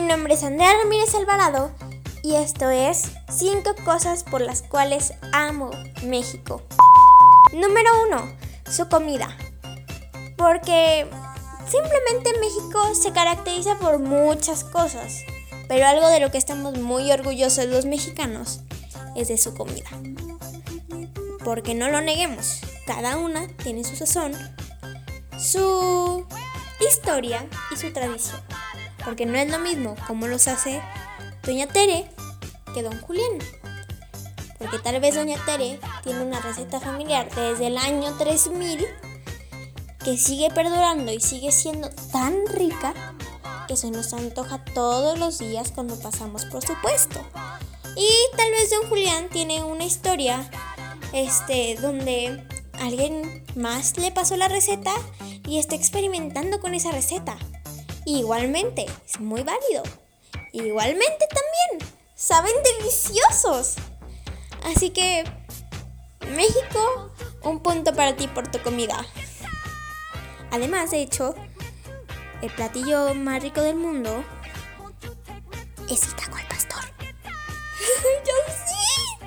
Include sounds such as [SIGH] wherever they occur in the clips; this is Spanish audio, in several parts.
mi nombre es Andrea Ramírez Alvarado y esto es 5 cosas por las cuales amo México. Número 1. Su comida. Porque simplemente México se caracteriza por muchas cosas, pero algo de lo que estamos muy orgullosos los mexicanos es de su comida. Porque no lo neguemos, cada una tiene su sazón, su historia y su tradición. Porque no es lo mismo como los hace Doña Tere que Don Julián. Porque tal vez Doña Tere tiene una receta familiar desde el año 3000 que sigue perdurando y sigue siendo tan rica que se nos antoja todos los días cuando pasamos por supuesto. Y tal vez Don Julián tiene una historia este donde alguien más le pasó la receta y está experimentando con esa receta. Igualmente, es muy válido. Igualmente también, saben deliciosos. Así que, México, un punto para ti por tu comida. Además, de hecho, el platillo más rico del mundo es el taco al pastor. [LAUGHS] ¡Yo sí!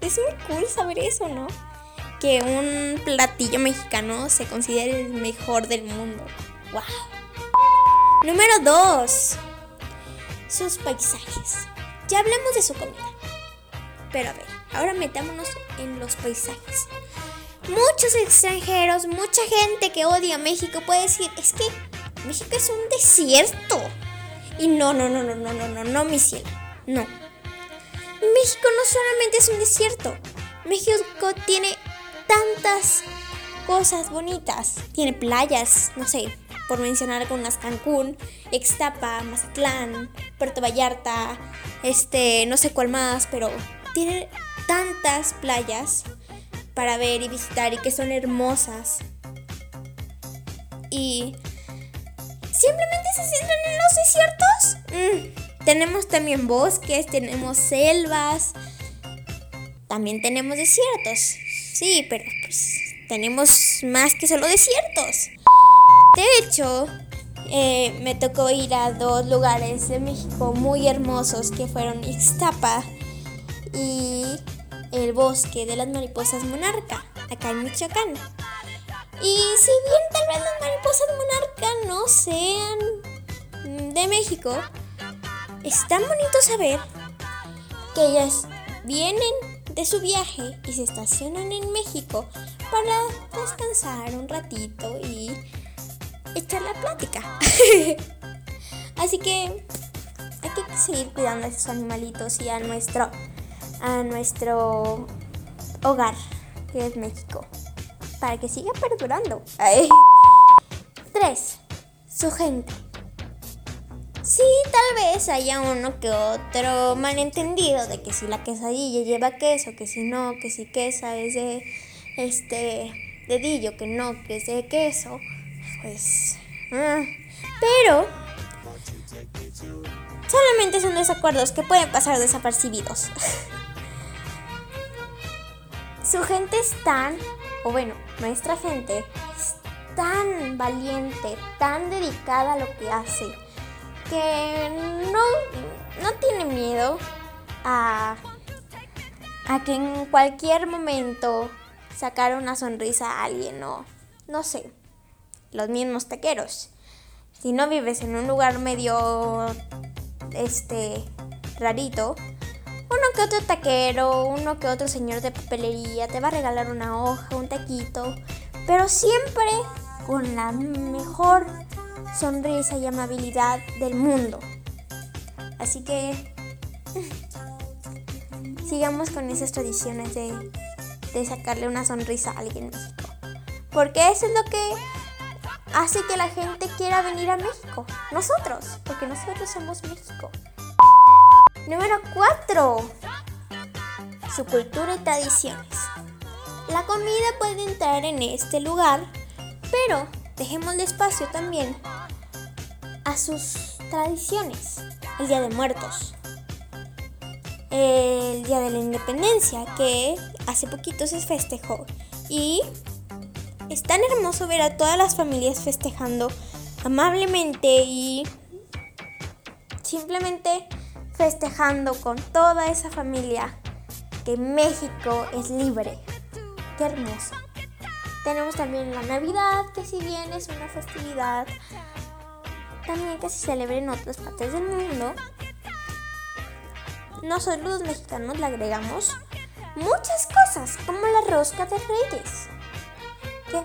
Es muy cool saber eso, ¿no? Que un platillo mexicano se considere el mejor del mundo. ¡Wow! Número 2. Sus paisajes. Ya hablamos de su comida. Pero a ver, ahora metámonos en los paisajes. Muchos extranjeros, mucha gente que odia México puede decir, es que México es un desierto. Y no, no, no, no, no, no, no, no, mi cielo. No. México no solamente es un desierto. México tiene tantas cosas bonitas. Tiene playas, no sé, por mencionar algunas, Cancún, Extapa, Mazatlán, Puerto Vallarta, este, no sé cuál más, pero tiene tantas playas para ver y visitar y que son hermosas. Y simplemente se centran en los desiertos. Mm, tenemos también bosques, tenemos selvas, también tenemos desiertos. Sí, pero pues tenemos más que solo desiertos. De hecho, eh, me tocó ir a dos lugares de México muy hermosos que fueron Ixtapa y el bosque de las mariposas monarca, acá en Michoacán. Y si bien tal vez las mariposas monarca no sean de México, es tan bonito saber que ellas vienen de su viaje y se estacionan en México para descansar un ratito y echar la plática. [LAUGHS] Así que hay que seguir cuidando a esos animalitos y a nuestro, a nuestro hogar, que es México, para que siga perdurando. 3. Su gente. Sí, tal vez haya uno que otro malentendido de que si la quesadilla lleva queso, que si no, que si quesa es de este dedillo, que no, que es de queso pues... Ah, pero... Solamente son desacuerdos que pueden pasar desapercibidos. [LAUGHS] Su gente es tan, o bueno, nuestra gente es tan valiente, tan dedicada a lo que hace, que no, no tiene miedo a, a que en cualquier momento sacar una sonrisa a alguien o no sé los mismos taqueros. Si no vives en un lugar medio este rarito, uno que otro taquero, uno que otro señor de papelería te va a regalar una hoja, un taquito, pero siempre con la mejor sonrisa y amabilidad del mundo. Así que [LAUGHS] sigamos con esas tradiciones de, de sacarle una sonrisa a alguien en. Porque eso es lo que hace que la gente quiera venir a México. Nosotros, porque nosotros somos México. Número 4. Su cultura y tradiciones. La comida puede entrar en este lugar, pero dejemos espacio también a sus tradiciones. El Día de Muertos. El Día de la Independencia, que hace poquito se festejó. Y es tan hermoso ver a todas las familias festejando amablemente y simplemente festejando con toda esa familia que México es libre. Qué hermoso. Tenemos también la Navidad, que si bien es una festividad también que se celebra en otras partes del mundo, nosotros los mexicanos le agregamos muchas cosas, como la rosca de reyes. Que,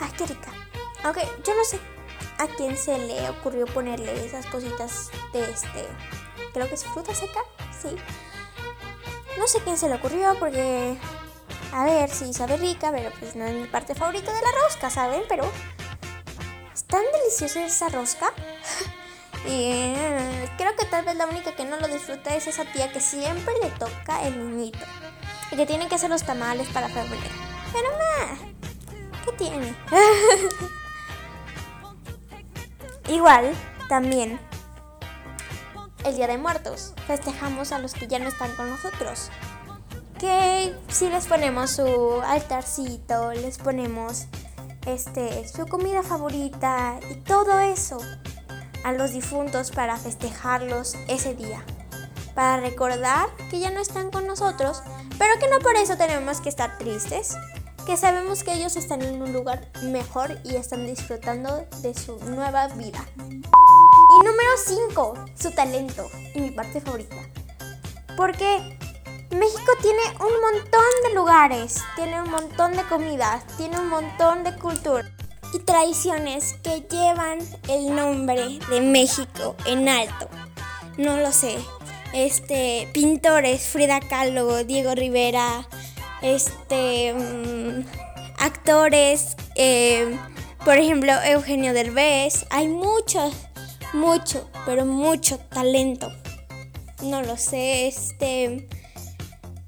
ay, qué rica. Aunque yo no sé a quién se le ocurrió ponerle esas cositas de este, creo que es fruta seca, sí. No sé quién se le ocurrió porque, a ver, sí sabe rica, pero pues no es mi parte favorita de la rosca, ¿saben? Pero es tan deliciosa esa rosca. [LAUGHS] Y eh, creo que tal vez la única que no lo disfruta es esa tía que siempre le toca el niñito. Y que tiene que hacer los tamales para febrero. Pero nada, ¿qué tiene? [LAUGHS] Igual, también, el Día de Muertos. Festejamos a los que ya no están con nosotros. Que si les ponemos su altarcito, les ponemos este, su comida favorita y todo eso a los difuntos para festejarlos ese día, para recordar que ya no están con nosotros, pero que no por eso tenemos que estar tristes, que sabemos que ellos están en un lugar mejor y están disfrutando de su nueva vida. Y número 5, su talento y mi parte favorita. Porque México tiene un montón de lugares, tiene un montón de comidas, tiene un montón de cultura y tradiciones que llevan el nombre de México en alto. No lo sé. Este, pintores, Frida Kahlo, Diego Rivera, este, mm, actores, eh, por ejemplo, Eugenio Derbez. Hay mucho, mucho, pero mucho talento. No lo sé, este...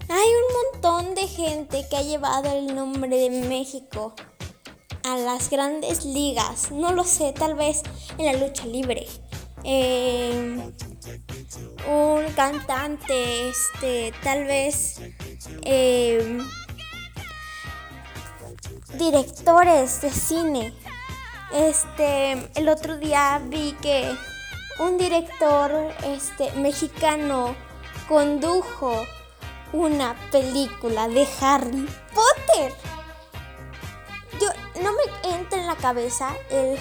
Hay un montón de gente que ha llevado el nombre de México a las grandes ligas. No lo sé, tal vez en la lucha libre. Em, un cantante, este, tal vez em, directores de cine. Este, el otro día vi que un director este, mexicano condujo una película de Harry Potter no me entra en la cabeza el,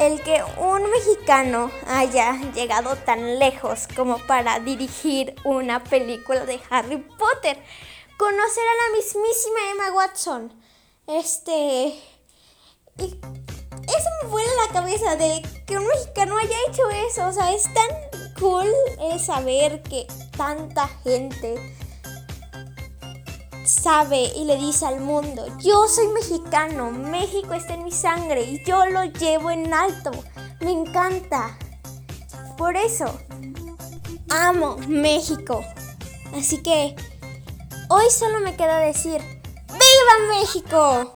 el que un mexicano haya llegado tan lejos como para dirigir una película de Harry Potter. Conocer a la mismísima Emma Watson. Este... Y eso me vuela la cabeza de que un mexicano haya hecho eso. O sea, es tan cool saber que tanta gente sabe y le dice al mundo, yo soy mexicano, México está en mi sangre y yo lo llevo en alto. Me encanta. Por eso, amo México. Así que, hoy solo me queda decir, ¡Viva México!